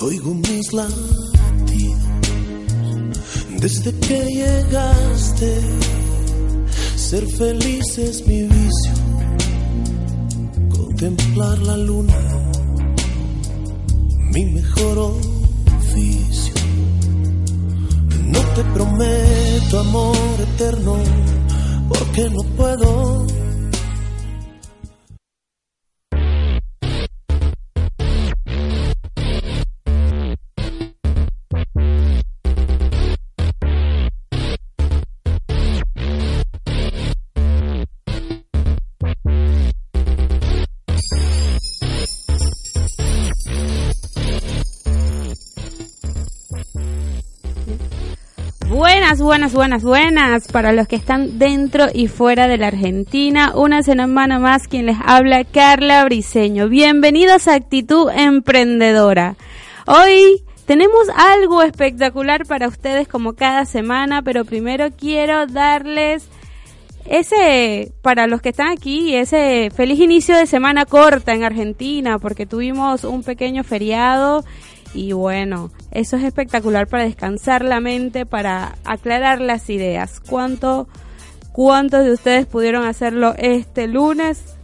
Oigo mis latidos. Desde que llegaste, ser feliz es mi vicio. Contemplar la luna, mi mejor oficio. No te prometo amor eterno, porque no puedo. Buenas, buenas, buenas, para los que están dentro y fuera de la Argentina. Una semana más quien les habla, Carla Briseño. Bienvenidos a Actitud Emprendedora. Hoy tenemos algo espectacular para ustedes como cada semana, pero primero quiero darles ese, para los que están aquí, ese feliz inicio de semana corta en Argentina, porque tuvimos un pequeño feriado y bueno, eso es espectacular para descansar la mente, para aclarar las ideas. ¿Cuánto, ¿Cuántos de ustedes pudieron hacerlo este lunes?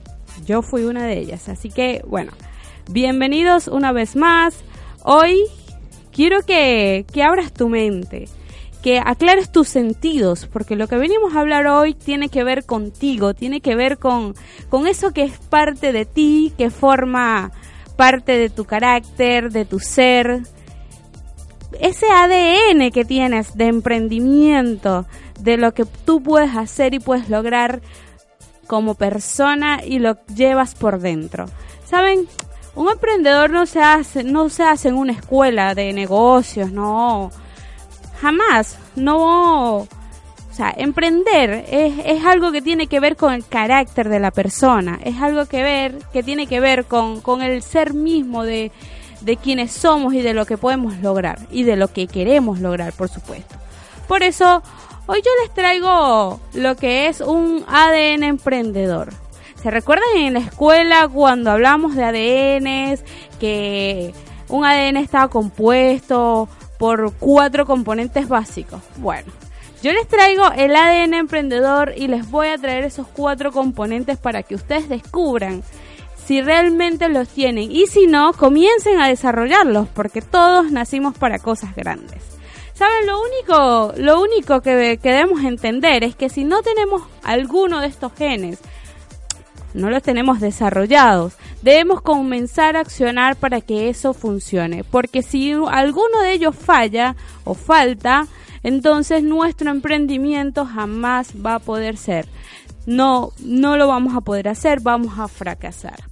Yo fui una de ellas. Así que bueno, bienvenidos una vez más. Hoy quiero que, que abras tu mente, que aclares tus sentidos, porque lo que venimos a hablar hoy tiene que ver contigo, tiene que ver con, con eso que es parte de ti, que forma parte de tu carácter, de tu ser, ese ADN que tienes de emprendimiento, de lo que tú puedes hacer y puedes lograr como persona y lo llevas por dentro. ¿Saben? Un emprendedor no se hace, no se hace en una escuela de negocios, no. Jamás. No o sea, emprender es, es, algo que tiene que ver con el carácter de la persona, es algo que ver, que tiene que ver con, con el ser mismo de, de quienes somos y de lo que podemos lograr y de lo que queremos lograr, por supuesto. Por eso, hoy yo les traigo lo que es un ADN emprendedor. ¿Se recuerdan en la escuela cuando hablamos de ADNs que un ADN estaba compuesto por cuatro componentes básicos? Bueno, yo les traigo el ADN emprendedor y les voy a traer esos cuatro componentes para que ustedes descubran si realmente los tienen y si no, comiencen a desarrollarlos porque todos nacimos para cosas grandes. ¿Saben? Lo único, lo único que, debemos entender es que si no tenemos alguno de estos genes, no los tenemos desarrollados, debemos comenzar a accionar para que eso funcione. Porque si alguno de ellos falla o falta, entonces nuestro emprendimiento jamás va a poder ser. No, no lo vamos a poder hacer, vamos a fracasar.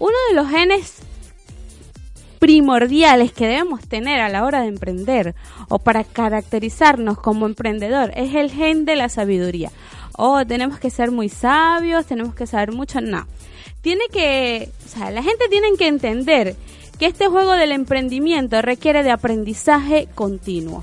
Uno de los genes primordiales que debemos tener a la hora de emprender o para caracterizarnos como emprendedor es el gen de la sabiduría. Oh, tenemos que ser muy sabios, tenemos que saber mucho, no. Tiene que, o sea, la gente tiene que entender que este juego del emprendimiento requiere de aprendizaje continuo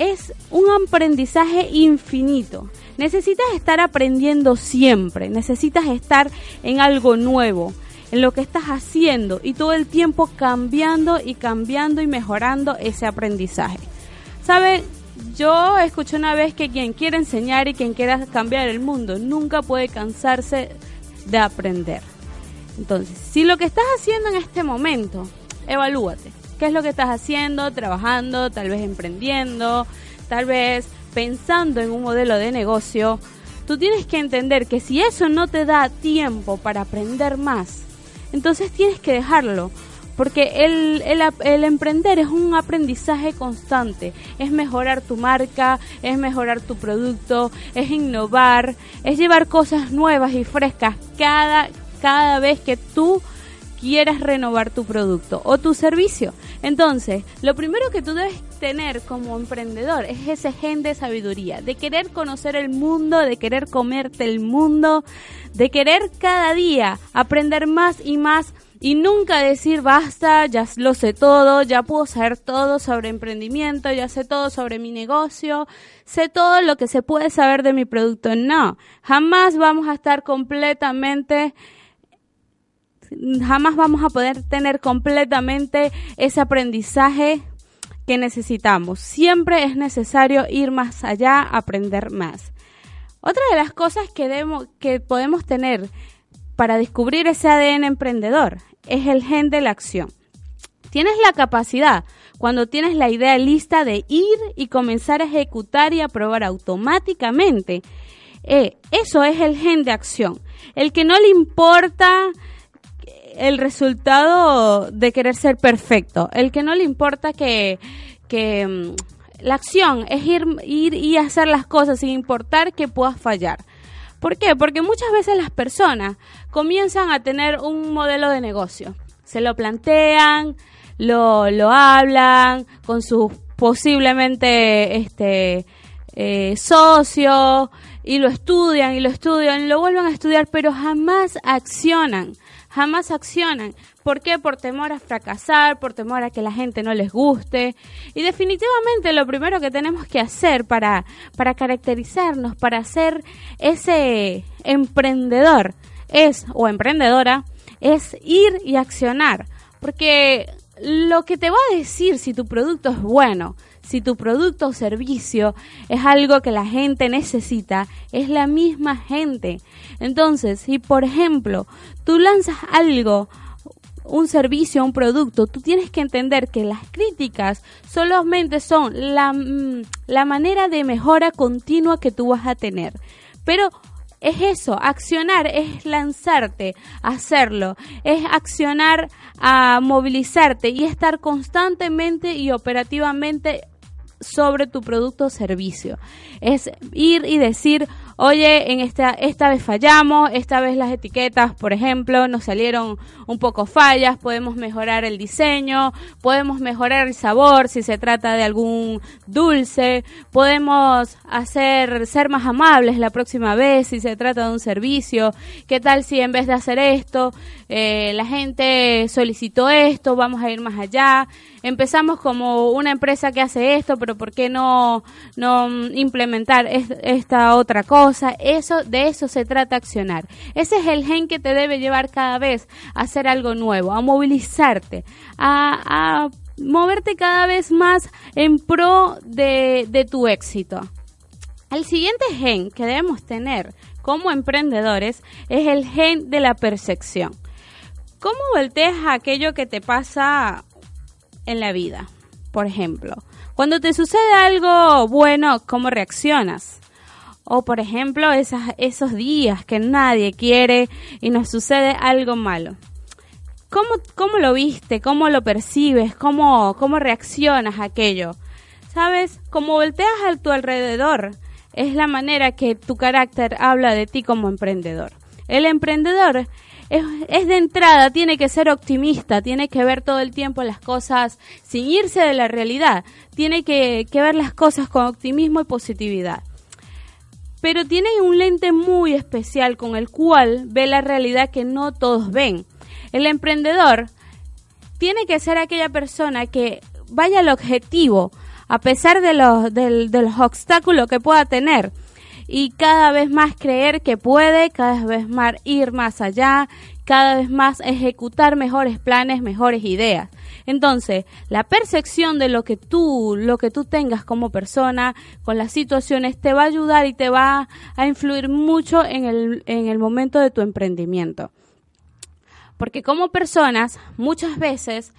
es un aprendizaje infinito. Necesitas estar aprendiendo siempre, necesitas estar en algo nuevo, en lo que estás haciendo y todo el tiempo cambiando y cambiando y mejorando ese aprendizaje. ¿Sabe? Yo escuché una vez que quien quiere enseñar y quien quiera cambiar el mundo nunca puede cansarse de aprender. Entonces, si lo que estás haciendo en este momento, evalúate qué es lo que estás haciendo, trabajando, tal vez emprendiendo, tal vez pensando en un modelo de negocio, tú tienes que entender que si eso no te da tiempo para aprender más, entonces tienes que dejarlo, porque el, el, el, emprender es un aprendizaje constante, es mejorar tu marca, es mejorar tu producto, es innovar, es llevar cosas nuevas y frescas cada, cada vez que tú quieras renovar tu producto o tu servicio. Entonces, lo primero que tú debes tener como emprendedor es ese gen de sabiduría, de querer conocer el mundo, de querer comerte el mundo, de querer cada día aprender más y más y nunca decir basta, ya lo sé todo, ya puedo saber todo sobre emprendimiento, ya sé todo sobre mi negocio, sé todo lo que se puede saber de mi producto. No, jamás vamos a estar completamente jamás vamos a poder tener completamente ese aprendizaje que necesitamos. Siempre es necesario ir más allá, aprender más. Otra de las cosas que, que podemos tener para descubrir ese ADN emprendedor es el gen de la acción. Tienes la capacidad, cuando tienes la idea lista, de ir y comenzar a ejecutar y a probar automáticamente. Eh, eso es el gen de acción. El que no le importa el resultado de querer ser perfecto, el que no le importa que, que mm, la acción es ir, ir y hacer las cosas sin importar que puedas fallar. ¿Por qué? Porque muchas veces las personas comienzan a tener un modelo de negocio. Se lo plantean, lo, lo hablan con sus posiblemente este, eh, socios y lo estudian y lo estudian y lo vuelven a estudiar, pero jamás accionan jamás accionan. ¿Por qué? Por temor a fracasar, por temor a que la gente no les guste. Y definitivamente lo primero que tenemos que hacer para, para caracterizarnos, para ser ese emprendedor es, o emprendedora, es ir y accionar. Porque lo que te va a decir si tu producto es bueno, si tu producto o servicio es algo que la gente necesita, es la misma gente. Entonces, si por ejemplo tú lanzas algo, un servicio, un producto, tú tienes que entender que las críticas solamente son la, mm, la manera de mejora continua que tú vas a tener. Pero es eso, accionar es lanzarte, hacerlo, es accionar a movilizarte y estar constantemente y operativamente sobre tu producto o servicio. Es ir y decir, oye, en esta, esta vez fallamos, esta vez las etiquetas, por ejemplo, nos salieron un poco fallas, podemos mejorar el diseño, podemos mejorar el sabor si se trata de algún dulce, podemos hacer, ser más amables la próxima vez si se trata de un servicio, qué tal si en vez de hacer esto, eh, la gente solicitó esto, vamos a ir más allá, empezamos como una empresa que hace esto, pero ¿por qué no, no implementar esta otra cosa? Eso, de eso se trata accionar. Ese es el gen que te debe llevar cada vez a hacer algo nuevo, a movilizarte, a, moverte cada vez más en pro de, de tu éxito. El siguiente gen que debemos tener como emprendedores es el gen de la percepción. ¿Cómo volteas aquello que te pasa en la vida. Por ejemplo, cuando te sucede algo bueno, ¿cómo reaccionas? O por ejemplo, esas, esos días que nadie quiere y nos sucede algo malo. ¿Cómo, cómo lo viste? ¿Cómo lo percibes? ¿Cómo, cómo reaccionas a aquello? ¿Sabes? Como volteas a tu alrededor, es la manera que tu carácter habla de ti como emprendedor. El emprendedor es, de entrada, tiene que ser optimista, tiene que ver todo el tiempo las cosas sin irse de la realidad, tiene que, que ver las cosas con optimismo y positividad. Pero tiene un lente muy especial con el cual ve la realidad que no todos ven. El emprendedor tiene que ser aquella persona que vaya al objetivo, a pesar de los, de los obstáculos que pueda tener y cada vez más creer que puede, cada vez más ir más allá, cada vez más ejecutar mejores planes, mejores ideas. Entonces, la percepción de lo que tú, lo que tú tengas como persona con las situaciones te va a ayudar y te va a influir mucho en el, en el momento de tu emprendimiento. Porque como personas, muchas veces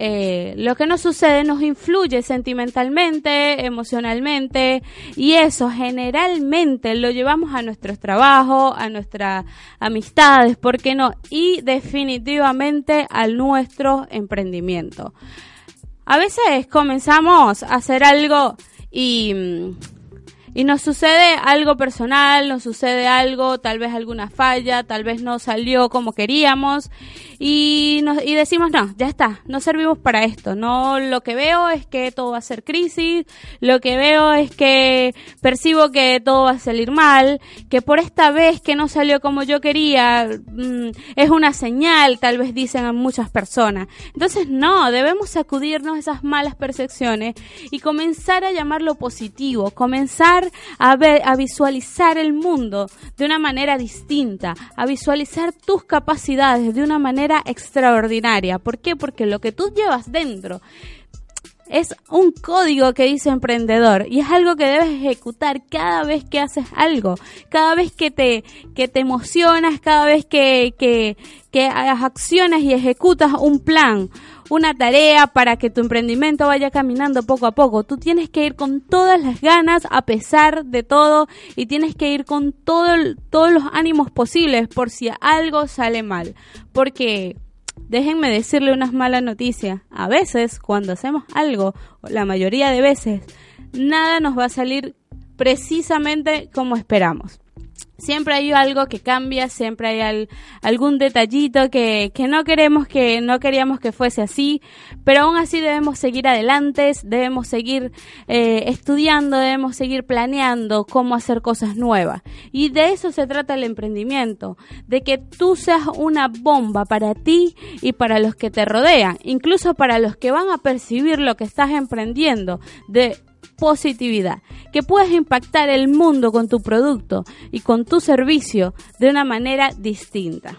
eh, lo que nos sucede nos influye sentimentalmente, emocionalmente y eso generalmente lo llevamos a nuestros trabajos, a nuestras amistades, ¿por qué no? Y definitivamente a nuestro emprendimiento. A veces comenzamos a hacer algo y mm, y nos sucede algo personal, nos sucede algo, tal vez alguna falla, tal vez no salió como queríamos y, nos, y decimos, no, ya está, no servimos para esto, no, lo que veo es que todo va a ser crisis, lo que veo es que percibo que todo va a salir mal, que por esta vez que no salió como yo quería, mm, es una señal, tal vez dicen muchas personas. Entonces, no, debemos sacudirnos esas malas percepciones y comenzar a llamar lo positivo, comenzar a, ver, a visualizar el mundo de una manera distinta, a visualizar tus capacidades de una manera extraordinaria. ¿Por qué? Porque lo que tú llevas dentro es un código que dice emprendedor y es algo que debes ejecutar cada vez que haces algo, cada vez que te, que te emocionas, cada vez que, que, que hagas acciones y ejecutas un plan, una tarea para que tu emprendimiento vaya caminando poco a poco. Tú tienes que ir con todas las ganas a pesar de todo y tienes que ir con todo, todos los ánimos posibles por si algo sale mal. Porque déjenme decirle unas malas noticias. A veces, cuando hacemos algo, la mayoría de veces, nada nos va a salir precisamente como esperamos siempre hay algo que cambia, siempre hay algún detallito que, que, no queremos que, no queríamos que fuese así, pero aún así debemos seguir adelante, debemos seguir eh, estudiando, debemos seguir planeando cómo hacer cosas nuevas. Y de eso se trata el emprendimiento, de que tú seas una bomba para ti y para los que te rodean, incluso para los que van a percibir lo que estás emprendiendo, de positividad, que puedes impactar el mundo con tu producto y con tu servicio de una manera distinta.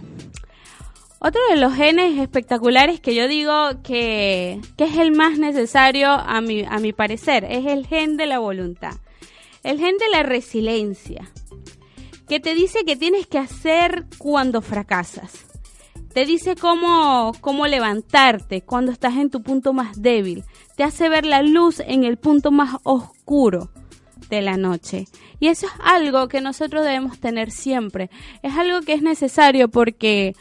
Otro de los genes espectaculares que yo digo que, es el más necesario a a mi parecer es el gen de la voluntad, el gen de la resiliencia, que te dice que tienes que hacer cuando fracasas te dice cómo, cómo levantarte cuando estás en tu punto más débil. Te hace ver la luz en el punto más oscuro de la noche. Y eso es algo que nosotros debemos tener siempre. Es algo que es necesario porque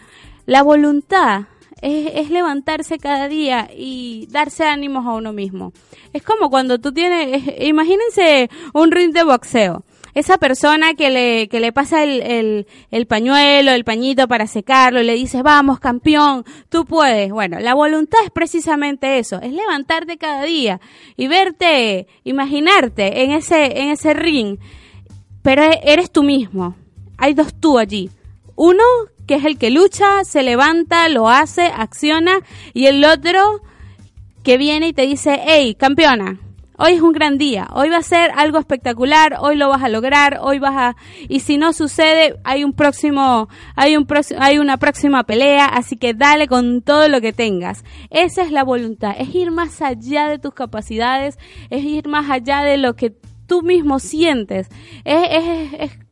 la voluntad es, es, levantarse cada día y darse ánimos a uno mismo. Es como cuando tú tienes, imagínense un ring de boxeo esa persona que le, que le pasa el, el, el pañuelo, el pañito para secarlo, le dice, vamos, campeón, tú puedes. Bueno, la voluntad es precisamente eso, es levantarte cada día y verte, imaginarte en ese, en ese ring, pero e, eres tú mismo. Hay dos tú allí. Uno que es el que lucha, se levanta, lo hace, acciona, y el otro que viene y te dice, hey, campeona, Hoy es un gran día, hoy va a ser algo espectacular, hoy lo vas a lograr, hoy vas a y si no sucede, hay un próximo hay un hay una próxima pelea, así que dale con todo lo que tengas. Esa es la voluntad, es ir más allá de tus capacidades, es ir más allá de lo que tú mismo sientes. Es, es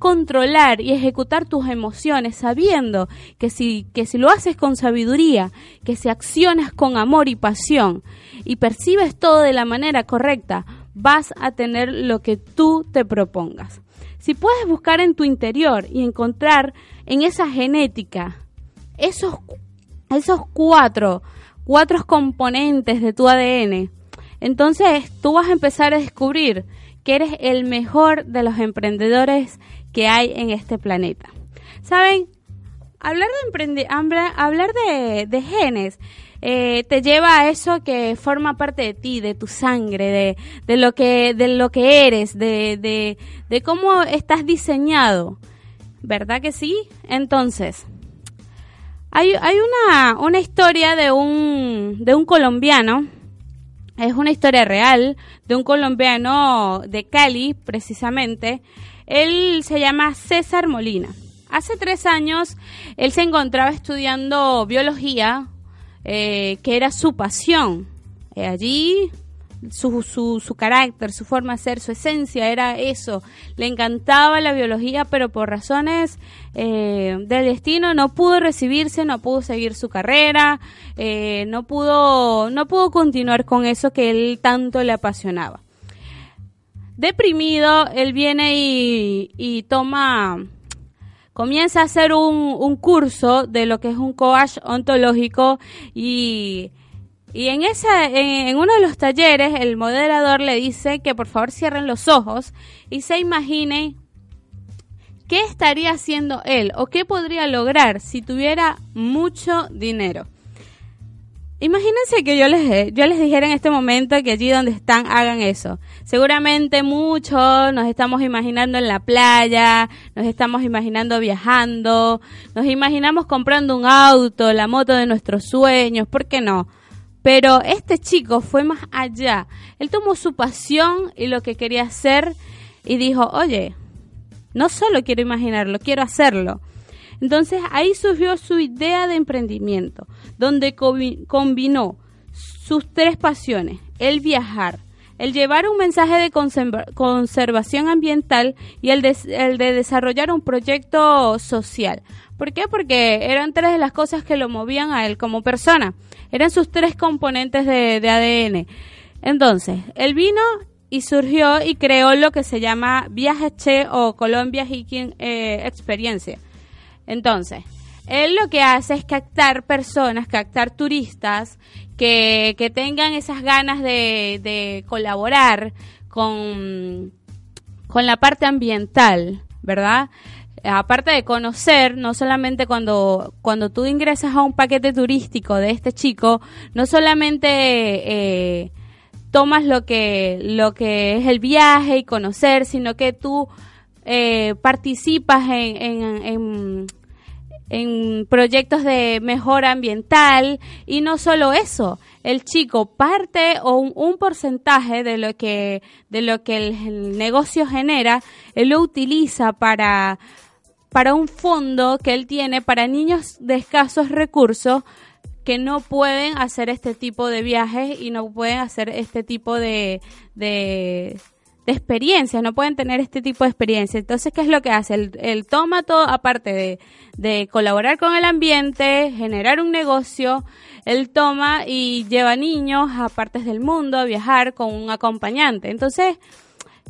controlar y ejecutar tus emociones sabiendo que si, que si lo haces con sabiduría, que si accionas con amor y pasión y percibes todo de la manera correcta, vas a tener lo que tú te propongas. Si puedes buscar en tu interior y encontrar en esa genética esos, esos cuatro, cuatro componentes de tu ADN, entonces tú vas a empezar a descubrir que eres el mejor de los emprendedores que hay en este planeta. ¿Saben? Hablar de, emprende hablar de, genes eh, te lleva a eso que forma parte de ti, de tu sangre, de, de lo, que, de lo que eres, de, de, de cómo estás diseñado. ¿Verdad que sí? Entonces, hay, hay una, una historia de un, de un colombiano, es una historia real, de un colombiano de Cali, precisamente, él se llama César Molina. Hace tres años él se encontraba estudiando biología, eh, que era su pasión. Eh, allí su, su, su carácter, su forma de ser, su esencia era eso. Le encantaba la biología, pero por razones eh, del destino no pudo recibirse, no pudo seguir su carrera, eh, no pudo, no pudo continuar con eso que él tanto le apasionaba. Deprimido, él viene y, toma comienza a hacer un, un, curso de lo que es un coach ontológico y y en, esa, en, uno de los talleres el moderador le dice que por favor cierren los ojos y se imagine qué estaría haciendo él o qué podría lograr si tuviera mucho dinero. Imagínense que yo les, yo les dijera en este momento que allí donde están hagan eso. Seguramente muchos nos estamos imaginando en la playa, nos estamos imaginando viajando, nos imaginamos comprando un auto, la moto de nuestros sueños, ¿por qué no? Pero este chico fue más allá. Él tomó su pasión y lo que quería hacer y dijo, oye, no solo quiero imaginarlo, quiero hacerlo. Entonces ahí surgió su idea de emprendimiento, donde combinó sus tres pasiones, el viajar, el llevar un mensaje de conservación ambiental y el de, de desarrollar un proyecto social. ¿Por qué? Porque eran tres de las cosas que lo movían a él como persona. Eran sus tres componentes de, ADN. Entonces, él vino y surgió y creó lo que se llama Viaje Che o Colombia Hiking eh, Experiencia. Entonces, él lo que hace es captar personas, captar turistas que, que tengan esas ganas de, colaborar con, con la parte ambiental, ¿verdad? aparte de conocer, no solamente cuando, cuando tú ingresas a un paquete turístico de este chico, no solamente eh, tomas lo que, lo que es el viaje y conocer, sino que tú eh, participas en proyectos de mejora ambiental. Y no solo eso, el chico parte o un, porcentaje de lo que de lo que el, negocio genera, él lo utiliza para para un fondo que él tiene para niños de escasos recursos que no pueden hacer este tipo de viajes y no pueden hacer este tipo de, de, experiencias, no pueden tener este tipo de experiencias. Entonces, ¿qué es lo que hace? Él, toma todo, aparte de, de colaborar con el ambiente, generar un negocio, él toma y lleva niños a partes del mundo a viajar con un acompañante. Entonces,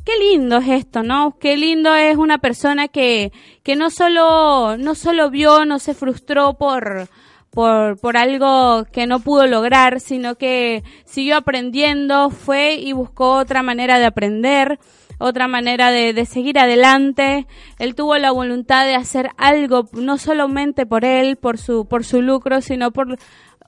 qué lindo es esto, ¿no? Qué lindo es una persona que, que no solo, no solo vio, no se frustró por, por, por algo que no pudo lograr, sino que siguió aprendiendo, fue y buscó otra manera de aprender, otra manera de, de seguir adelante. Él tuvo la voluntad de hacer algo, no solamente por él, por su, por su lucro, sino por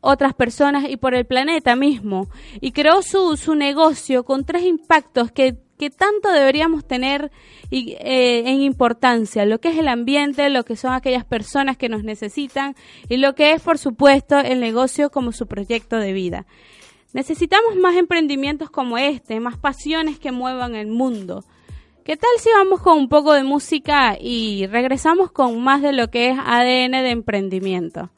otras personas y por el planeta mismo. Y creó su, su negocio con tres impactos que que tanto deberíamos tener eh, en importancia, lo que es el ambiente, lo que son aquellas personas que nos necesitan y lo que es, por supuesto, el negocio como su proyecto de vida. Necesitamos más emprendimientos como este, más pasiones que muevan el mundo. ¿Qué tal si vamos con un poco de música y regresamos con más de lo que es ADN de emprendimiento?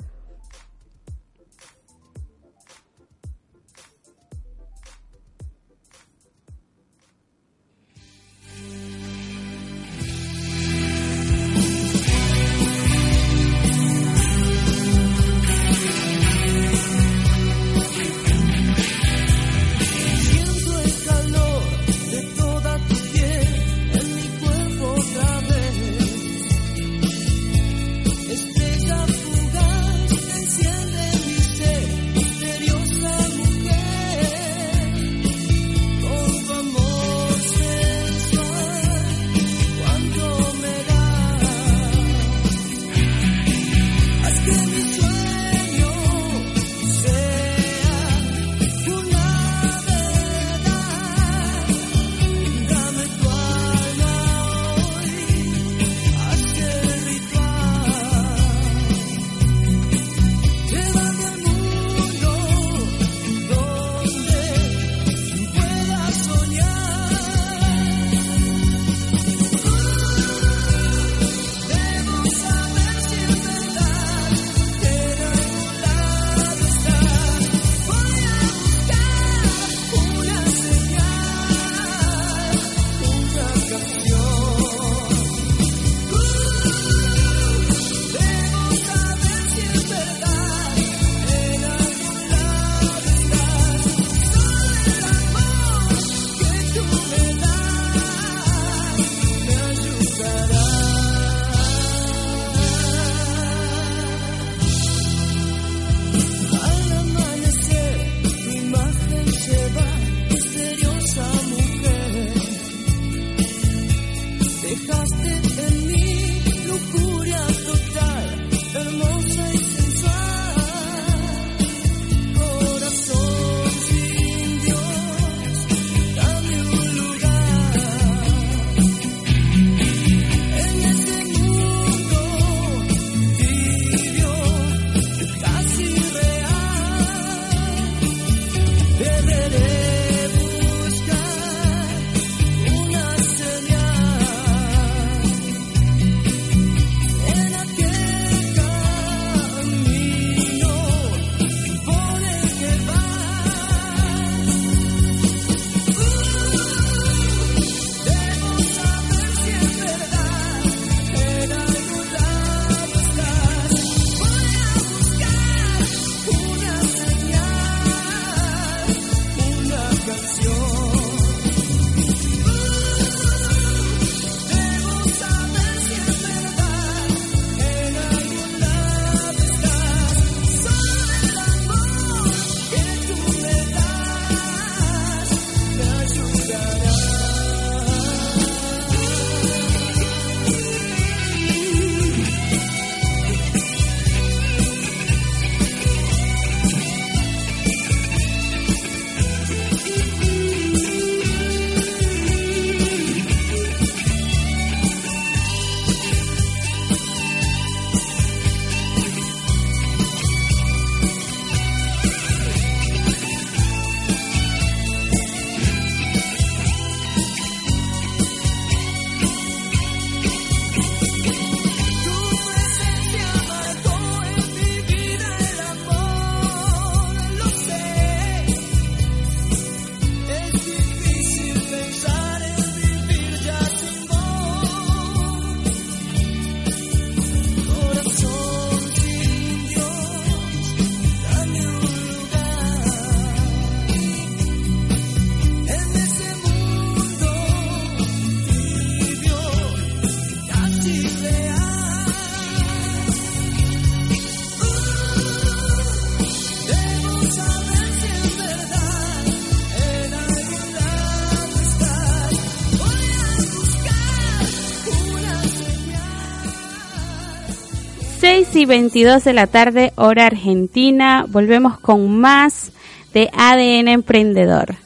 6 y 22 de la tarde, hora argentina. Volvemos con más de ADN Emprendedor.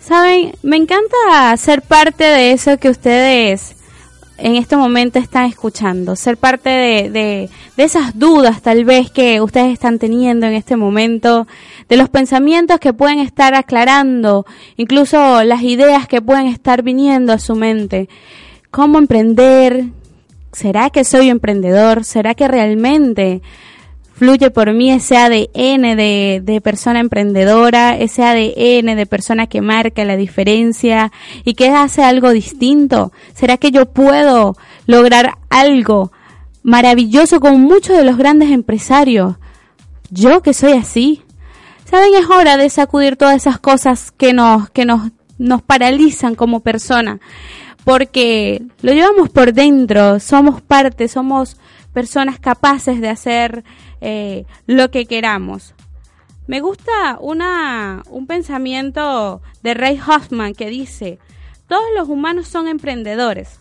Saben, me encanta ser parte de eso que ustedes en este momento están escuchando, ser parte de, de, esas dudas tal vez que ustedes están teniendo en este momento, de los pensamientos que pueden estar aclarando, incluso las ideas que pueden estar viniendo a su mente. ¿Cómo emprender? ¿Será que soy emprendedor? ¿Será que realmente fluye por mí ese ADN de, de, persona emprendedora, ese ADN de persona que marca la diferencia y que hace algo distinto? ¿Será que yo puedo lograr algo maravilloso con muchos de los grandes empresarios? Yo que soy así. Saben, es hora de sacudir todas esas cosas que nos, que nos, nos paralizan como persona porque lo llevamos por dentro, somos parte, somos personas capaces de hacer eh, lo que queramos. Me gusta una, un pensamiento de Ray Hoffman que dice, todos los humanos son emprendedores,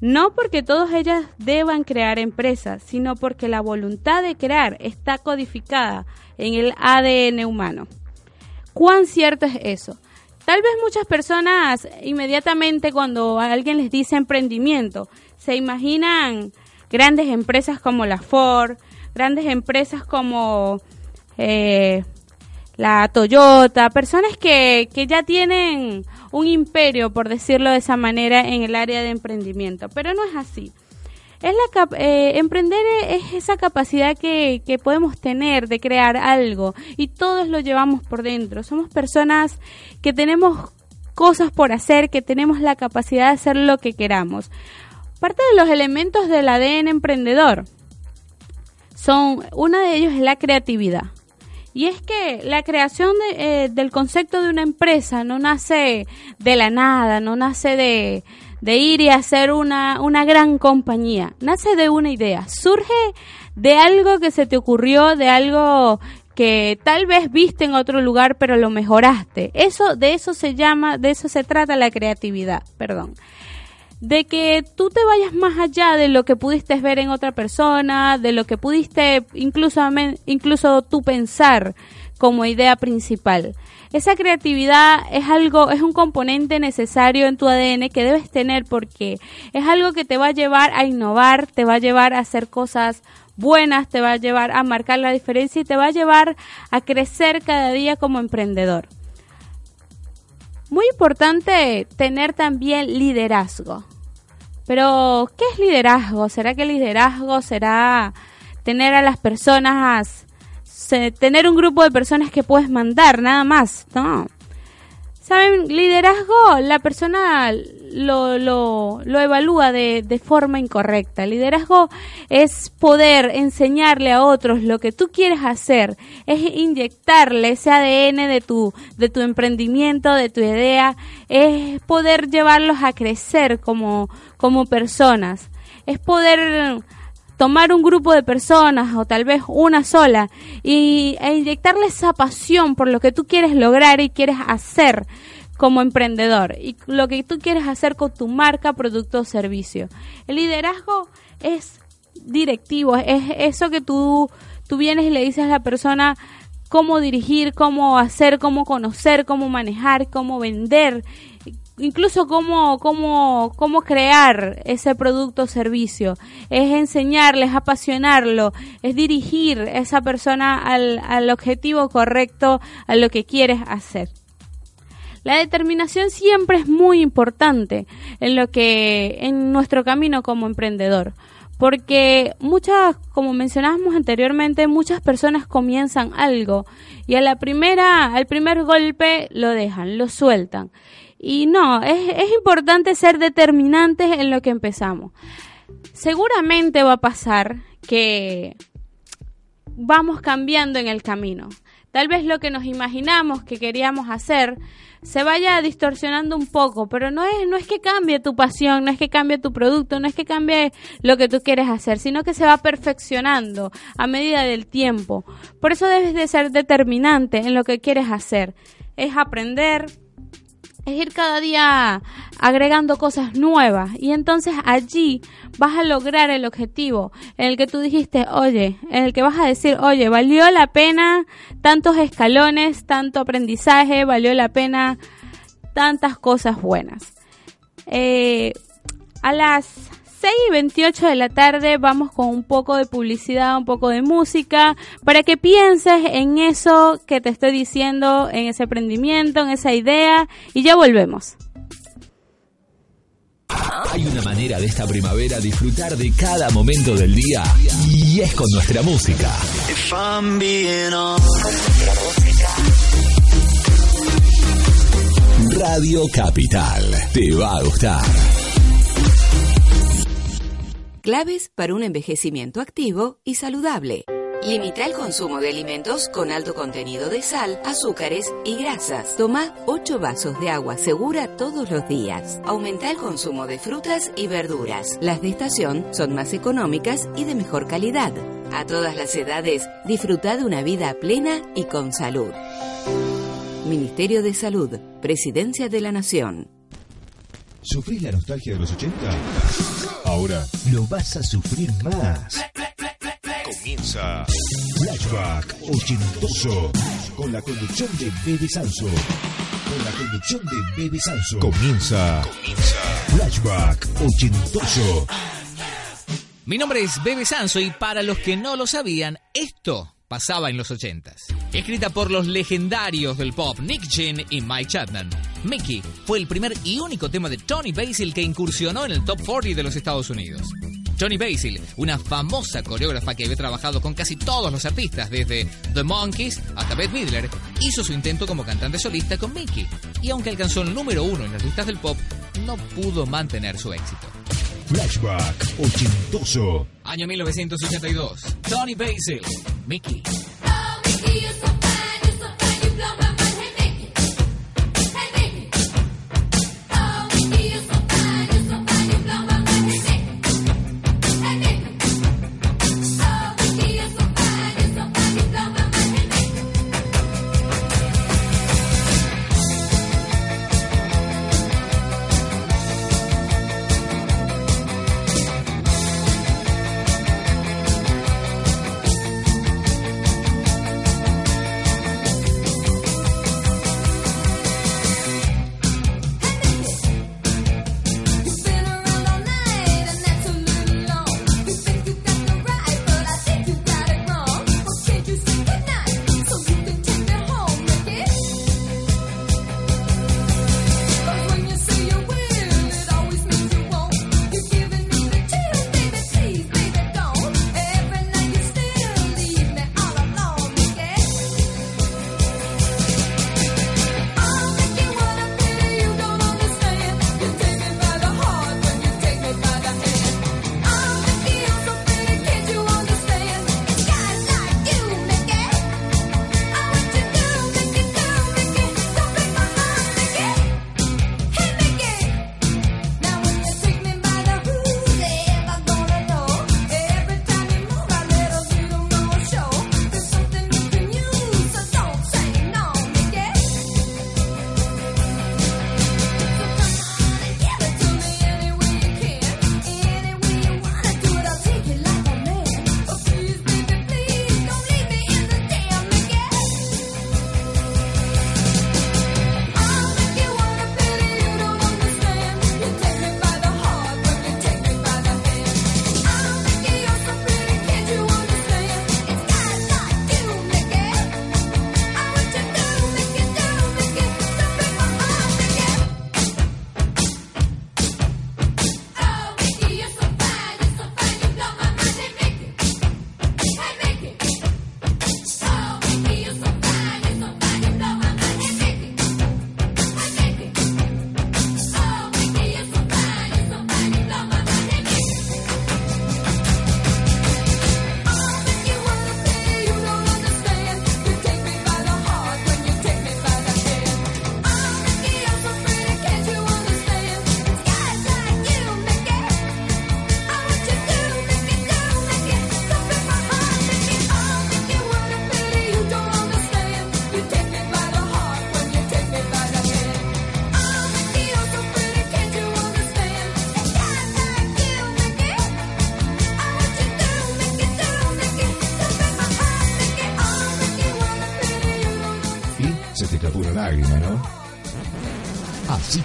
no porque todos ellas deban crear empresas, sino porque la voluntad de crear está codificada en el ADN humano. ¿Cuán cierto es eso? Tal vez muchas personas inmediatamente cuando alguien les dice emprendimiento, se imaginan grandes empresas como la Ford, grandes empresas como eh, la Toyota, personas que, que ya tienen un imperio, por decirlo de esa manera, en el área de emprendimiento. Pero no es así. Es la eh, emprender es esa capacidad que, que podemos tener de crear algo y todos lo llevamos por dentro. Somos personas que tenemos cosas por hacer, que tenemos la capacidad de hacer lo que queramos. Parte de los elementos del ADN emprendedor son, una de ellos es la creatividad. Y es que la creación eh, del concepto de una empresa no nace de la nada, no nace de, de ir y hacer una, una gran compañía. Nace de una idea, surge de algo que se te ocurrió, de algo que tal vez viste en otro lugar pero lo mejoraste. Eso de eso se llama, de eso se trata la creatividad, perdón. De que tú te vayas más allá de lo que pudiste ver en otra persona, de lo que pudiste incluso incluso tú pensar como idea principal. Esa creatividad es algo, es un componente necesario en tu ADN que debes tener porque es algo que te va a llevar a innovar, te va a llevar a hacer cosas buenas, te va a llevar a marcar la diferencia y te va a llevar a crecer cada día como emprendedor. Muy importante tener también liderazgo. Pero, ¿qué es liderazgo? ¿Será que liderazgo será tener a las personas tener un grupo de personas que puedes mandar, nada más, ¿no? ¿Saben? Liderazgo, la persona lo, lo, lo evalúa de, de, forma incorrecta. Liderazgo es poder enseñarle a otros lo que tú quieres hacer, es inyectarle ese ADN de tu, de tu emprendimiento, de tu idea, es poder llevarlos a crecer como, como personas, es poder tomar un grupo de personas o tal vez una sola y, e inyectarle esa pasión por lo que tú quieres lograr y quieres hacer como emprendedor y lo que tú quieres hacer con tu marca, producto o servicio. El liderazgo es directivo, es eso que tú, tú vienes y le dices a la persona cómo dirigir, cómo hacer, cómo conocer, cómo manejar, cómo vender incluso cómo, cómo, cómo crear ese producto o servicio, es enseñarles, apasionarlo, es dirigir a esa persona al, al objetivo correcto, a lo que quieres hacer. La determinación siempre es muy importante en lo que, en nuestro camino como emprendedor. Porque muchas, como mencionábamos anteriormente, muchas personas comienzan algo y a la primera, al primer golpe lo dejan, lo sueltan. Y no, es, es importante ser determinantes en lo que empezamos. Seguramente va a pasar que vamos cambiando en el camino. Tal vez lo que nos imaginamos que queríamos hacer se vaya distorsionando un poco, pero no es, no es que cambie tu pasión, no es que cambie tu producto, no es que cambie lo que tú quieres hacer, sino que se va perfeccionando a medida del tiempo. Por eso debes de ser determinante en lo que quieres hacer. Es aprender, es ir cada día agregando cosas nuevas y entonces allí vas a lograr el objetivo en el que tú dijiste, oye, en el que vas a decir, oye, valió la pena tantos escalones, tanto aprendizaje, valió la pena tantas cosas buenas. Eh, a las 6 y 28 de la tarde vamos con un poco de publicidad, un poco de música, para que pienses en eso que te estoy diciendo, en ese emprendimiento, en esa idea, y ya volvemos. Hay una manera de esta primavera disfrutar de cada momento del día y es con nuestra música. Radio Capital, te va a gustar. Claves para un envejecimiento activo y saludable. Limita el consumo de alimentos con alto contenido de sal, azúcares y grasas. Toma 8 vasos de agua segura todos los días. Aumenta el consumo de frutas y verduras. Las de estación son más económicas y de mejor calidad. A todas las edades, disfruta de una vida plena y con salud. Ministerio de Salud, Presidencia de la Nación. ¿Sufrís la nostalgia de los 80? Ahora lo vas a sufrir más. Comienza Flashback Ochentoso con la conducción de Bebe Sanso. Con la conducción de Bebe Sanso. Comienza, Comienza. Flashback Ochentoso. Mi nombre es Bebe Sanso y para los que no lo sabían, esto pasaba en los 80s. Escrita por los legendarios del pop Nick Chin y Mike Chapman, Mickey fue el primer y único tema de Tony Basil que incursionó en el top 40 de los Estados Unidos. Johnny Basil, una famosa coreógrafa que había trabajado con casi todos los artistas, desde The Monkeys hasta Bette Midler, hizo su intento como cantante solista con Mickey, y aunque alcanzó el número uno en las listas del pop, no pudo mantener su éxito. Flashback Ochentoso. Año 1982. Tony Basil, Mickey. Tanta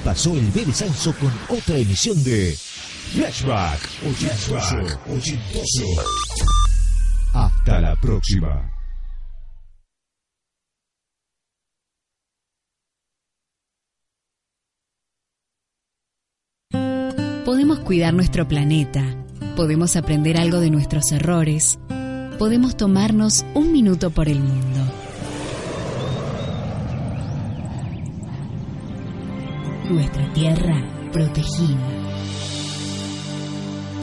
pasó el Bebe Sanso con otra emisión de Flashback Ochentoso. Ochentoso. Hasta la próxima. Podemos cuidar nuestro planeta, podemos aprender algo de nuestros errores, podemos tomarnos un minuto por el mundo. Nuestra tierra protegida.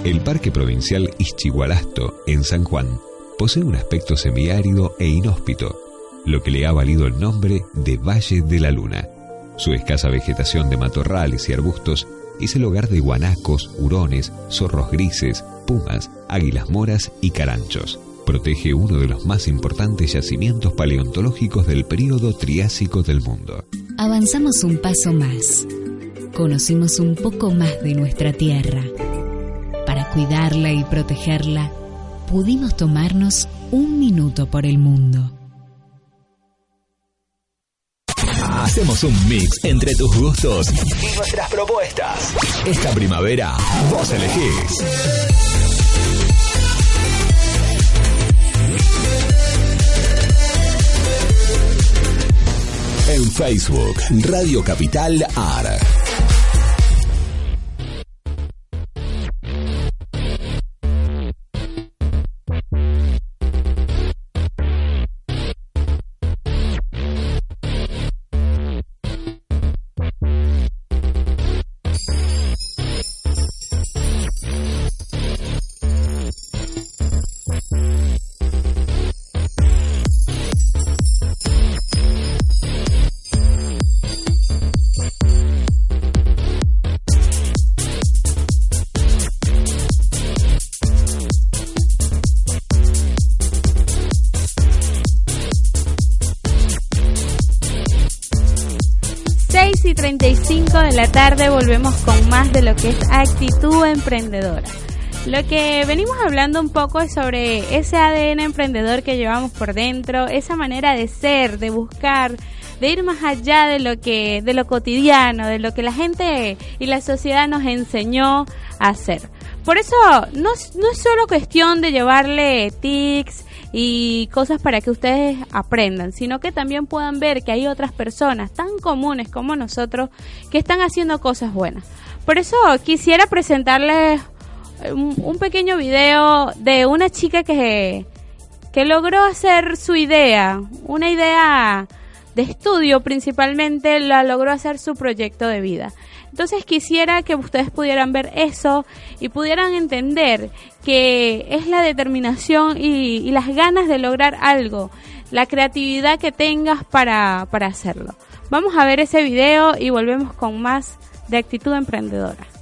El Parque Provincial Ischigualasto, en San Juan, posee un aspecto semiárido e inhóspito, lo que le ha valido el nombre de Valle de la Luna. Su escasa vegetación de matorrales y arbustos es el hogar de guanacos, hurones, zorros grises, pumas, águilas moras y caranchos. Protege uno de los más importantes yacimientos paleontológicos del período Triásico del mundo. Avanzamos un paso más. Conocimos un poco más de nuestra tierra. Para cuidarla y protegerla, pudimos tomarnos un minuto por el mundo. Hacemos un mix entre tus gustos y nuestras propuestas. Esta primavera, vos elegís. En Facebook, Radio Capital AR. La tarde volvemos con más de lo que es actitud emprendedora. Lo que venimos hablando un poco es sobre ese ADN emprendedor que llevamos por dentro, esa manera de ser, de buscar, de ir más allá de lo que de lo cotidiano, de lo que la gente y la sociedad nos enseñó a hacer. Por eso no, no es solo cuestión de llevarle tics y cosas para que ustedes aprendan, sino que también puedan ver que hay otras personas tan comunes como nosotros que están haciendo cosas buenas. Por eso quisiera presentarles un, pequeño video de una chica que, que logró hacer su idea, una idea de estudio principalmente, la logró hacer su proyecto de vida. Entonces quisiera que ustedes pudieran ver eso y pudieran entender que es la determinación y, las ganas de lograr algo, la creatividad que tengas para, para hacerlo. Vamos a ver ese video y volvemos con más de actitud emprendedora.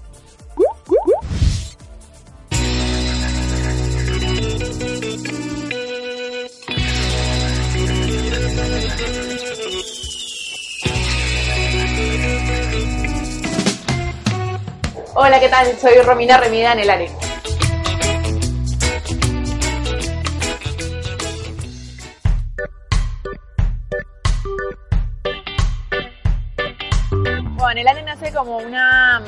Hola, ¿qué tal? Soy Romina Remida en el área. Bueno, el ANE nace como, una,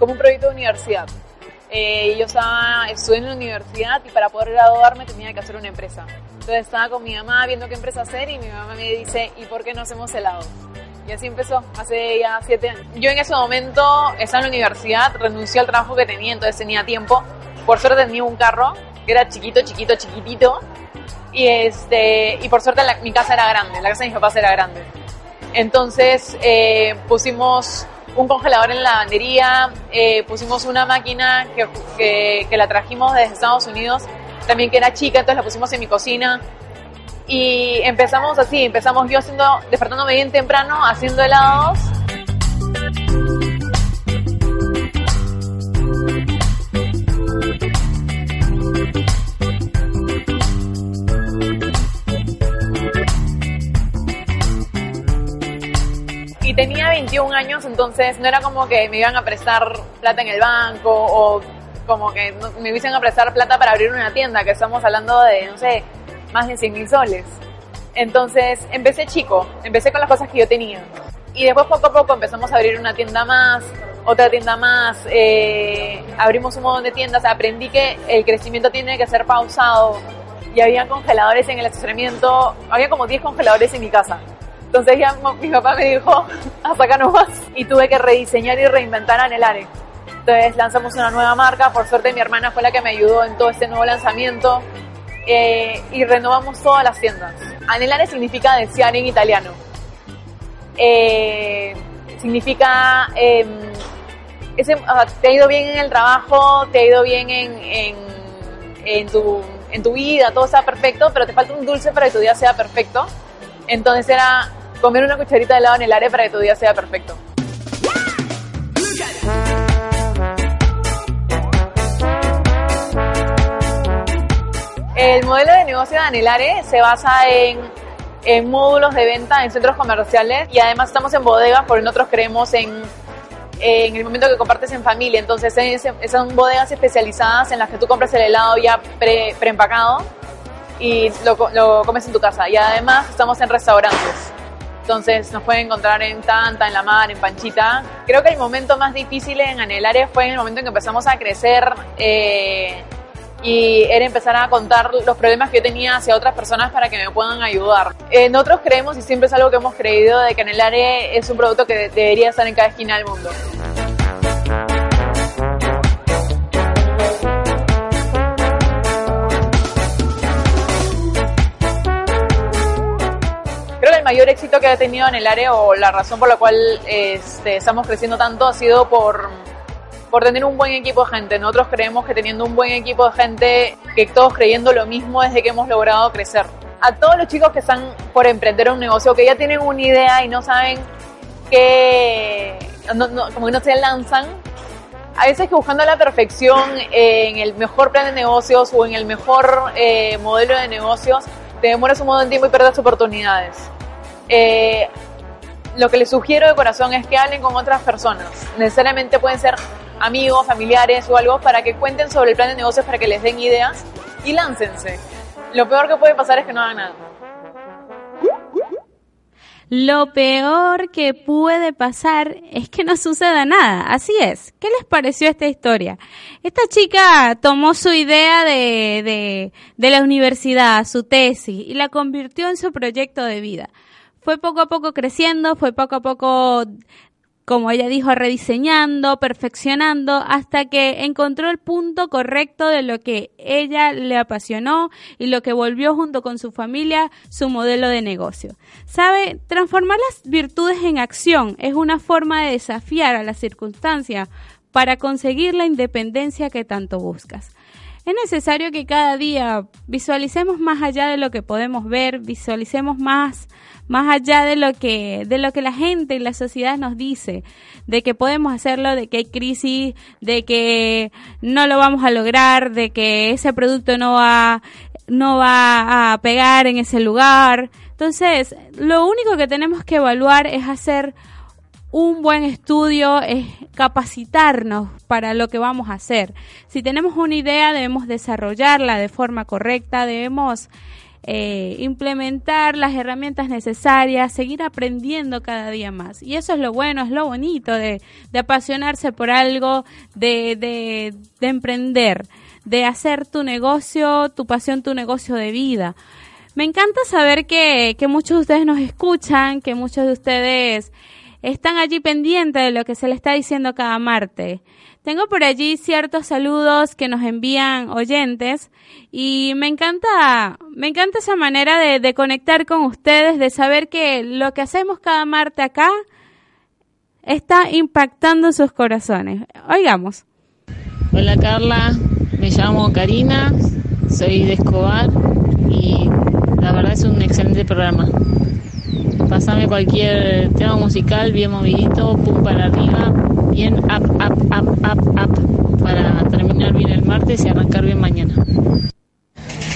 como un proyecto de universidad. Eh, yo estaba, estudié en la universidad y para poder graduarme tenía que hacer una empresa. Entonces estaba con mi mamá viendo qué empresa hacer y mi mamá me dice, ¿y por qué no hacemos helado? Y así empezó, hace ya siete años. Yo en ese momento estaba en la universidad, renuncié al trabajo que tenía, entonces tenía tiempo. Por suerte tenía un carro que era chiquito, chiquito, chiquitito. Y, este, y por suerte mi casa era grande, la casa de mis papás era grande. Entonces eh, pusimos un congelador en la lavandería, eh, pusimos una máquina que, que, que la trajimos desde Estados Unidos, también que era chica, entonces la pusimos en mi cocina y empezamos así, empezamos yo haciendo, despertándome bien temprano, haciendo helados. Y tenía 21 años, entonces no era como que me iban a prestar plata en el banco o como que me hubiesen a prestar plata para abrir una tienda, que estamos hablando de, no sé, más de 100 mil soles. Entonces empecé chico, empecé con las cosas que yo tenía. Y después poco a poco empezamos a abrir una tienda más, otra tienda más, eh, abrimos un montón de tiendas, aprendí que el crecimiento tiene que ser pausado y había congeladores en el estacionamiento, había como 10 congeladores en mi casa. Entonces ya mi papá me dijo, hasta acá nomás, y tuve que rediseñar y reinventar Anelare. Entonces lanzamos una nueva marca, por suerte mi hermana fue la que me ayudó en todo este nuevo lanzamiento eh, y renovamos todas las tiendas. Anelare significa desear en italiano. Eh, significa em, ese, te ha ido bien en el trabajo, te ha ido bien en, en, tu, en tu vida, todo está perfecto, pero te falta un dulce para que tu día sea perfecto. Entonces era comer una cucharita de helado en para que tu día sea perfecto. El modelo de negocio de Anelare se basa en, en, módulos de venta en centros comerciales y además estamos en bodegas porque nosotros creemos en, en el momento que compartes en familia. Entonces son bodegas especializadas en las que tú compras el helado ya pre, preempacado y lo, lo comes en tu casa. Y además estamos en restaurantes. Entonces nos pueden encontrar en Tanta, en La Mar, en Panchita. Creo que el momento más difícil en Anelare fue en el momento en que empezamos a crecer eh, y era empezar a contar los problemas que yo tenía hacia otras personas para que me puedan ayudar. Eh, nosotros creemos, y siempre es algo que hemos creído, de que Anelare es un producto que debería estar en cada esquina del mundo. Creo que el mayor éxito que ha tenido en el área o la razón por la cual este, estamos creciendo tanto ha sido por por tener un buen equipo de gente. Nosotros creemos que teniendo un buen equipo de gente, que todos creyendo lo mismo desde que hemos logrado crecer. A todos los chicos que están por emprender un negocio, que ya tienen una idea y no saben qué, como que no se lanzan, a veces que buscando la perfección en el mejor plan de negocios o en el mejor eh, modelo de negocios, te demoras un montón de tiempo y pierdes oportunidades. Eh, lo que les sugiero de corazón es que hablen con otras personas. Necesariamente pueden ser amigos, familiares o algo para que cuenten sobre el plan de negocios para que les den ideas y láncense. Lo peor que puede pasar es que no hagan nada. Lo peor que puede pasar es que no suceda nada. Así es. ¿Qué les pareció esta historia? Esta chica tomó su idea de, de, de la universidad, su tesis, y la convirtió en su proyecto de vida fue poco a poco creciendo, fue poco a poco, como ella dijo, rediseñando, perfeccionando, hasta que encontró el punto correcto de lo que ella le apasionó y lo que volvió junto con su familia su modelo de negocio. ¿Sabe? Transformar las virtudes en acción es una forma de desafiar a las circunstancias para conseguir la independencia que tanto buscas. Es necesario que cada día visualicemos más allá de lo que podemos ver, visualicemos más más allá de lo que de lo que la gente y la sociedad nos dice, de que podemos hacerlo, de que hay crisis, de que no lo vamos a lograr, de que ese producto no va no va a pegar en ese lugar. Entonces, lo único que tenemos que evaluar es hacer un buen estudio es capacitarnos para lo que vamos a hacer. Si tenemos una idea, debemos desarrollarla de forma correcta, debemos eh, implementar las herramientas necesarias, seguir aprendiendo cada día más. Y eso es lo bueno, es lo bonito de, apasionarse por algo, de, de, de emprender, de hacer tu negocio, tu pasión, tu negocio de vida. Me encanta saber que, que muchos de ustedes nos escuchan, que muchos de ustedes están allí pendientes de lo que se le está diciendo cada martes. Tengo por allí ciertos saludos que nos envían oyentes y me encanta, me encanta esa manera de, de conectar con ustedes, de saber que lo que hacemos cada martes acá está impactando sus corazones. Oigamos. Hola Carla, me llamo Karina, soy de Escobar y la verdad es un excelente programa. Pasame cualquier tema musical bien movidito, pum para arriba, bien up, up, up, up, up, para terminar bien el martes y arrancar bien mañana.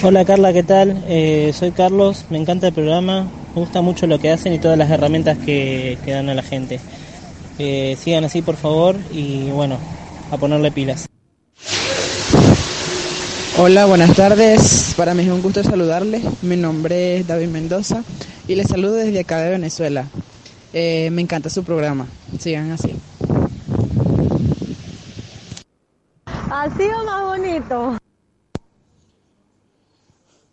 Hola Carla, ¿qué tal? Eh, soy Carlos, me encanta el programa, me gusta mucho lo que hacen y todas las herramientas que, dan a la gente. Eh, sigan así por favor y bueno, a ponerle pilas. Hola, buenas tardes. Para mí es un gusto saludarles. Mi nombre es David Mendoza y les saludo desde acá de Venezuela. Eh, me encanta su programa. Sigan así. Así o más bonito.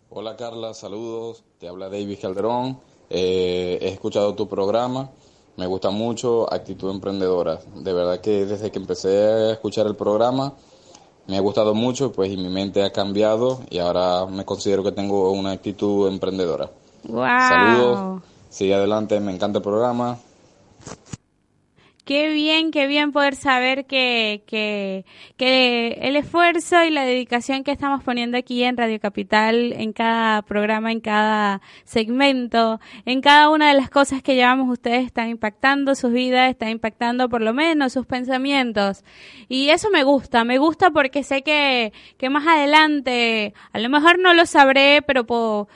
Hola Carla, saludos. Te habla David Calderón. Eh, he escuchado tu programa. Me gusta mucho Actitud Emprendedora. De verdad que desde que empecé a escuchar el programa me ha gustado mucho pues y mi mente ha cambiado y ahora me considero que tengo una actitud emprendedora. Wow. Saludos, sigue adelante, me encanta el programa. Qué bien, qué bien poder saber que, que, que el esfuerzo y la dedicación que estamos poniendo aquí en Radio Capital, en cada programa, en cada segmento, en cada una de las cosas que llevamos ustedes están impactando sus vidas, están impactando por lo menos sus pensamientos. Y eso me gusta, me gusta porque sé que, que más adelante, a lo mejor no lo sabré, pero puedo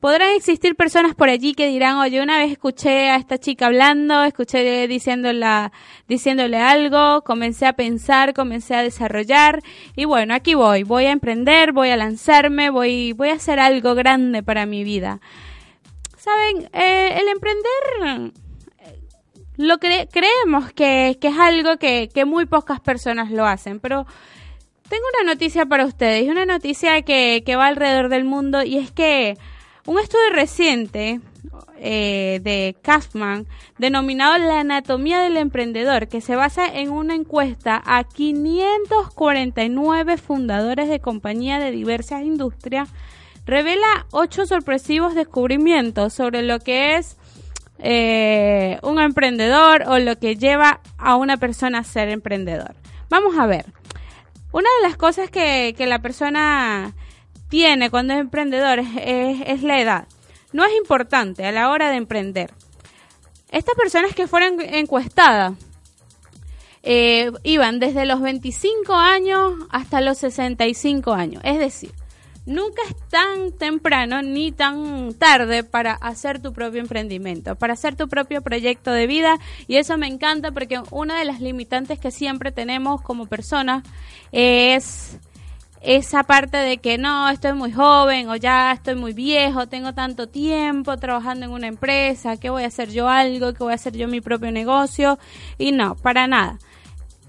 Podrán existir personas por allí que dirán, oye, una vez escuché a esta chica hablando, escuché diciéndola, diciéndole algo, comencé a pensar, comencé a desarrollar y bueno, aquí voy, voy a emprender, voy a lanzarme, voy, voy a hacer algo grande para mi vida. Saben, eh, el emprender lo que creemos que, que es algo que, que muy pocas personas lo hacen, pero tengo una noticia para ustedes, una noticia que, que va alrededor del mundo y es que un estudio reciente eh, de Kaufman, denominado La anatomía del emprendedor, que se basa en una encuesta a 549 fundadores de compañías de diversas industrias, revela ocho sorpresivos descubrimientos sobre lo que es eh, un emprendedor o lo que lleva a una persona a ser emprendedor. Vamos a ver. Una de las cosas que, que la persona tiene cuando es emprendedor es, la edad. No es importante a la hora de emprender. Estas personas que fueron encuestadas eh, iban desde los 25 años hasta los 65 años. Es decir, nunca es tan temprano ni tan tarde para hacer tu propio emprendimiento, para hacer tu propio proyecto de vida. Y eso me encanta porque una de las limitantes que siempre tenemos como personas es esa parte de que no, estoy muy joven o ya estoy muy viejo, tengo tanto tiempo trabajando en una empresa, que voy a hacer yo algo, que voy a hacer yo mi propio negocio y no, para nada.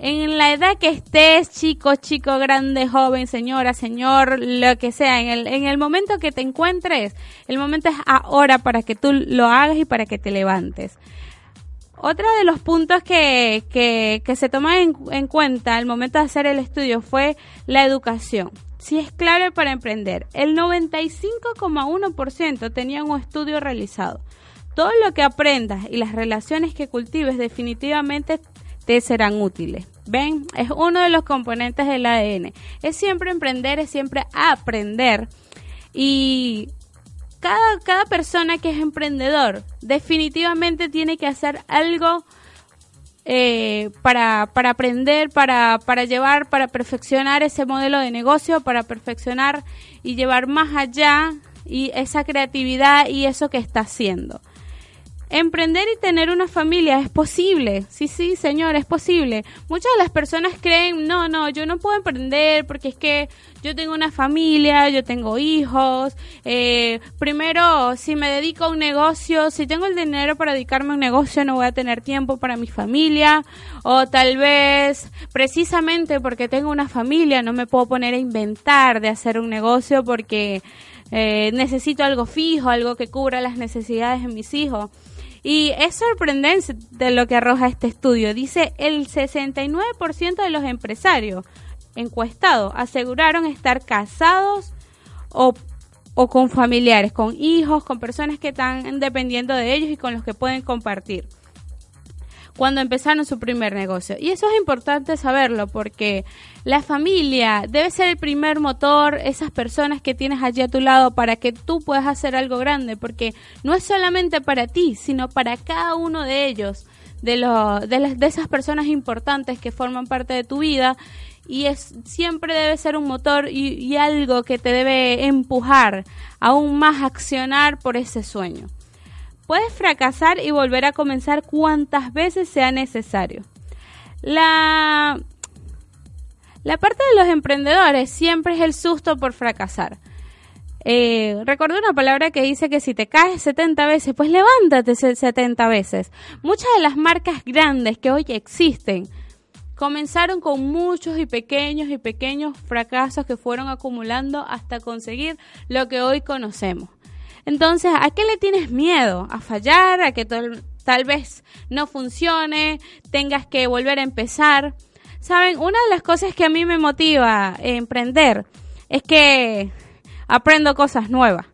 En la edad que estés, chico, chico, grande, joven, señora, señor, lo que sea, en el, en el momento que te encuentres, el momento es ahora para que tú lo hagas y para que te levantes. Otro de los puntos que, que, se toma en, en, cuenta al momento de hacer el estudio fue la educación. Si es clave para emprender. El 95,1% tenía un estudio realizado. Todo lo que aprendas y las relaciones que cultives definitivamente te serán útiles. ¿Ven? Es uno de los componentes del ADN. Es siempre emprender, es siempre aprender. Y cada, cada persona que es emprendedor definitivamente tiene que hacer algo eh, para, para aprender, para, para llevar, para perfeccionar ese modelo de negocio, para perfeccionar y llevar más allá y esa creatividad y eso que está haciendo. Emprender y tener una familia es posible. Sí, sí, señor, es posible. Muchas de las personas creen, no, no, yo no puedo emprender porque es que yo tengo una familia, yo tengo hijos. Eh, primero, si me dedico a un negocio, si tengo el dinero para dedicarme a un negocio, no voy a tener tiempo para mi familia. O tal vez, precisamente porque tengo una familia, no me puedo poner a inventar de hacer un negocio porque eh, necesito algo fijo, algo que cubra las necesidades de mis hijos. Y es sorprendente de lo que arroja este estudio. Dice el 69% de los empresarios encuestados aseguraron estar casados o, o con familiares, con hijos, con personas que están dependiendo de ellos y con los que pueden compartir cuando empezaron su primer negocio. Y eso es importante saberlo porque la familia debe ser el primer motor, esas personas que tienes allí a tu lado para que tú puedas hacer algo grande, porque no es solamente para ti, sino para cada uno de ellos, de, lo, de, las, de esas personas importantes que forman parte de tu vida. Y es, siempre debe ser un motor y, y algo que te debe empujar aún más a accionar por ese sueño. Puedes fracasar y volver a comenzar cuantas veces sea necesario. La, La parte de los emprendedores siempre es el susto por fracasar. Eh, recuerdo una palabra que dice que si te caes 70 veces, pues levántate 70 veces. Muchas de las marcas grandes que hoy existen comenzaron con muchos y pequeños y pequeños fracasos que fueron acumulando hasta conseguir lo que hoy conocemos. Entonces, ¿a qué le tienes miedo? ¿A fallar? ¿A que tal vez no funcione? ¿Tengas que volver a empezar? Saben, una de las cosas que a mí me motiva a emprender es que aprendo cosas nuevas.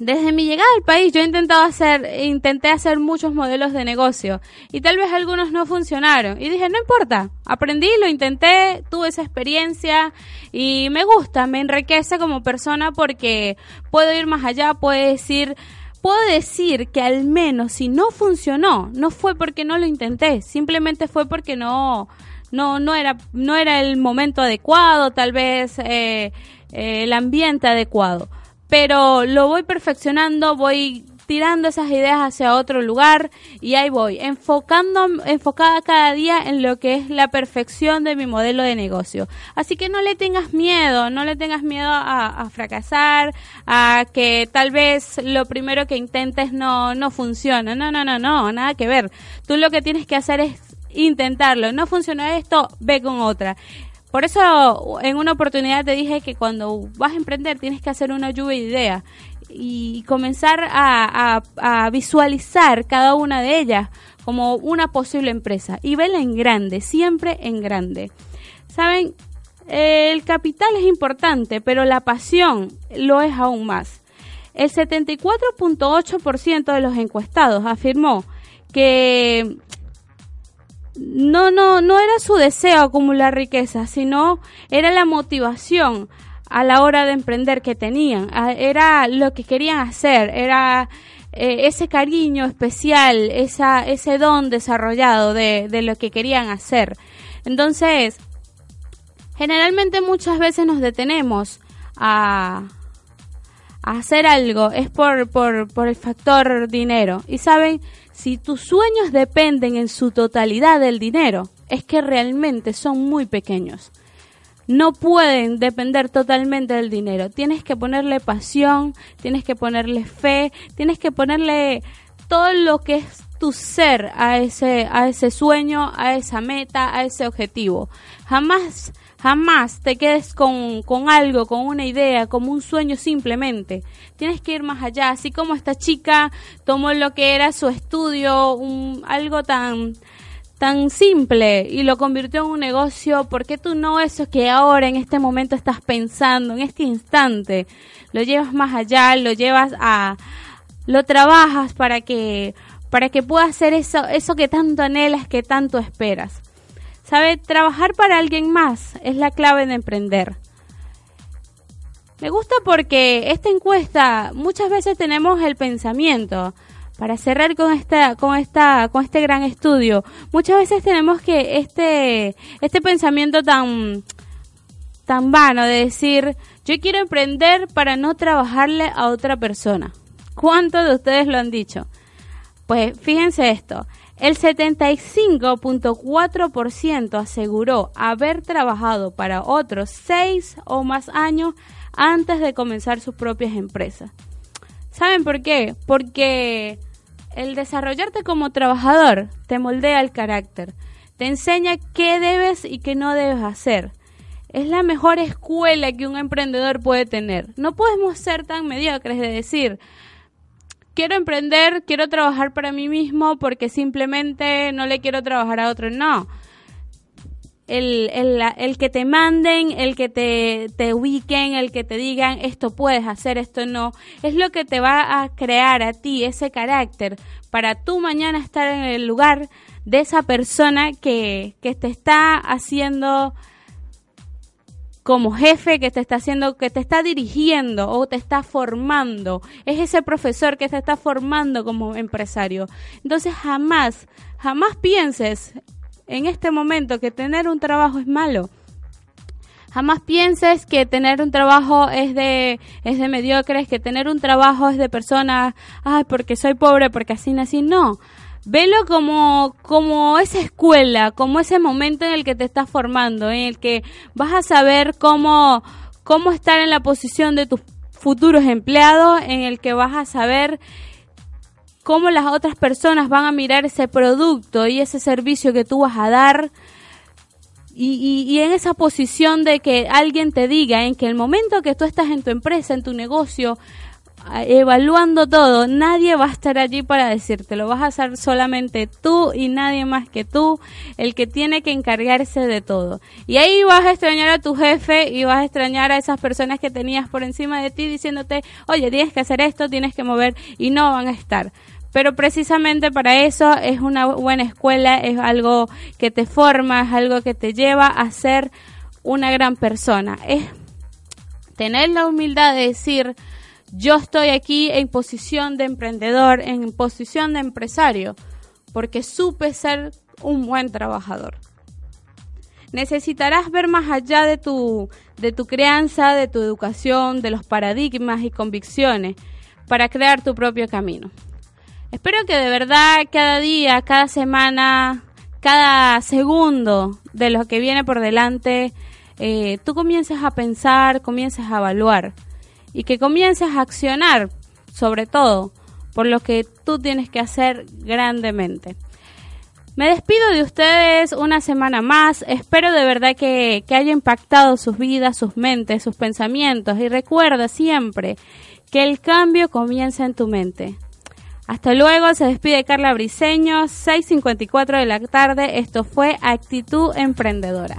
Desde mi llegada al país yo he intentado hacer, intenté hacer muchos modelos de negocio y tal vez algunos no funcionaron. Y dije, no importa, aprendí, lo intenté, tuve esa experiencia y me gusta, me enriquece como persona porque puedo ir más allá, puedo decir, puedo decir que al menos si no funcionó, no fue porque no lo intenté, simplemente fue porque no, no, no era, no era el momento adecuado, tal vez eh, eh, el ambiente adecuado pero lo voy perfeccionando, voy tirando esas ideas hacia otro lugar y ahí voy, enfocando, enfocada cada día en lo que es la perfección de mi modelo de negocio. Así que no le tengas miedo, no le tengas miedo a, fracasar, a que tal vez lo primero que intentes no, no funcione. No, no, no, no, nada que ver. Tú lo que tienes que hacer es intentarlo. No funciona esto, ve con otra. Por eso en una oportunidad te dije que cuando vas a emprender tienes que hacer una lluvia de ideas y comenzar a, visualizar cada una de ellas como una posible empresa y verla en grande, siempre en grande. Saben, el capital es importante, pero la pasión lo es aún más. El 74.8% de los encuestados afirmó que no, no, no era su deseo acumular riqueza, sino era la motivación a la hora de emprender que tenían, era lo que querían hacer, era eh, ese cariño especial, esa, ese don desarrollado de, de lo que querían hacer. Entonces, generalmente muchas veces nos detenemos a, a hacer algo, es por, por, por el factor dinero. Y saben, si tus sueños dependen en su totalidad del dinero, es que realmente son muy pequeños. No pueden depender totalmente del dinero. Tienes que ponerle pasión, tienes que ponerle fe, tienes que ponerle todo lo que es tu ser a ese, a ese sueño, a esa meta, a ese objetivo. Jamás Jamás te quedes con, con, algo, con una idea, como un sueño simplemente. Tienes que ir más allá, así como esta chica tomó lo que era su estudio, un, algo tan, tan simple y lo convirtió en un negocio. ¿Por qué tú no eso que ahora en este momento estás pensando, en este instante? Lo llevas más allá, lo llevas a, lo trabajas para que, para que puedas hacer eso, eso que tanto anhelas, que tanto esperas. ¿Sabe? Trabajar para alguien más es la clave de emprender. Me gusta porque esta encuesta muchas veces tenemos el pensamiento para cerrar con esta con esta con este gran estudio. Muchas veces tenemos que este este pensamiento tan tan vano de decir, yo quiero emprender para no trabajarle a otra persona. ¿Cuántos de ustedes lo han dicho? Pues fíjense esto, el 75.4% aseguró haber trabajado para otros seis o más años antes de comenzar sus propias empresas. ¿Saben por qué? Porque el desarrollarte como trabajador te moldea el carácter, te enseña qué debes y qué no debes hacer. Es la mejor escuela que un emprendedor puede tener. No podemos ser tan mediocres de decir, quiero emprender, quiero trabajar para mí mismo porque simplemente no le quiero trabajar a otro. No. El, el, el que te manden, el que te, te ubiquen, el que te digan esto puedes hacer, esto no, es lo que te va a crear a ti ese carácter para tú mañana estar en el lugar de esa persona que, que te está haciendo como jefe que te está haciendo, que te está dirigiendo o te está formando. Es ese profesor que te está formando como empresario. Entonces jamás, jamás pienses en este momento que tener un trabajo es malo. Jamás pienses que tener un trabajo es de, es de mediocres, que tener un trabajo es de personas, ay, porque soy pobre, porque así nací. No. Velo como, como esa escuela, como ese momento en el que te estás formando, en el que vas a saber cómo, cómo estar en la posición de tus futuros empleados, en el que vas a saber cómo las otras personas van a mirar ese producto y ese servicio que tú vas a dar. Y, y, en esa posición de que alguien te diga en que el momento que tú estás en tu empresa, en tu negocio, evaluando todo, nadie va a estar allí para decirte, lo vas a hacer solamente tú y nadie más que tú, el que tiene que encargarse de todo. Y ahí vas a extrañar a tu jefe y vas a extrañar a esas personas que tenías por encima de ti diciéndote, oye, tienes que hacer esto, tienes que mover y no van a estar. Pero precisamente para eso es una buena escuela, es algo que te forma, es algo que te lleva a ser una gran persona. Es tener la humildad de decir, yo estoy aquí en posición de emprendedor, en posición de empresario, porque supe ser un buen trabajador. Necesitarás ver más allá de tu, de tu crianza, de tu educación, de los paradigmas y convicciones para crear tu propio camino. Espero que de verdad cada día, cada semana, cada segundo de lo que viene por delante, eh, tú comiences a pensar, comiences a evaluar y que comiences a accionar, sobre todo, por lo que tú tienes que hacer grandemente. Me despido de ustedes una semana más. Espero de verdad que, que haya impactado sus vidas, sus mentes, sus pensamientos. Y recuerda siempre que el cambio comienza en tu mente. Hasta luego, se despide Carla Briseño, 6.54 de la tarde. Esto fue Actitud Emprendedora.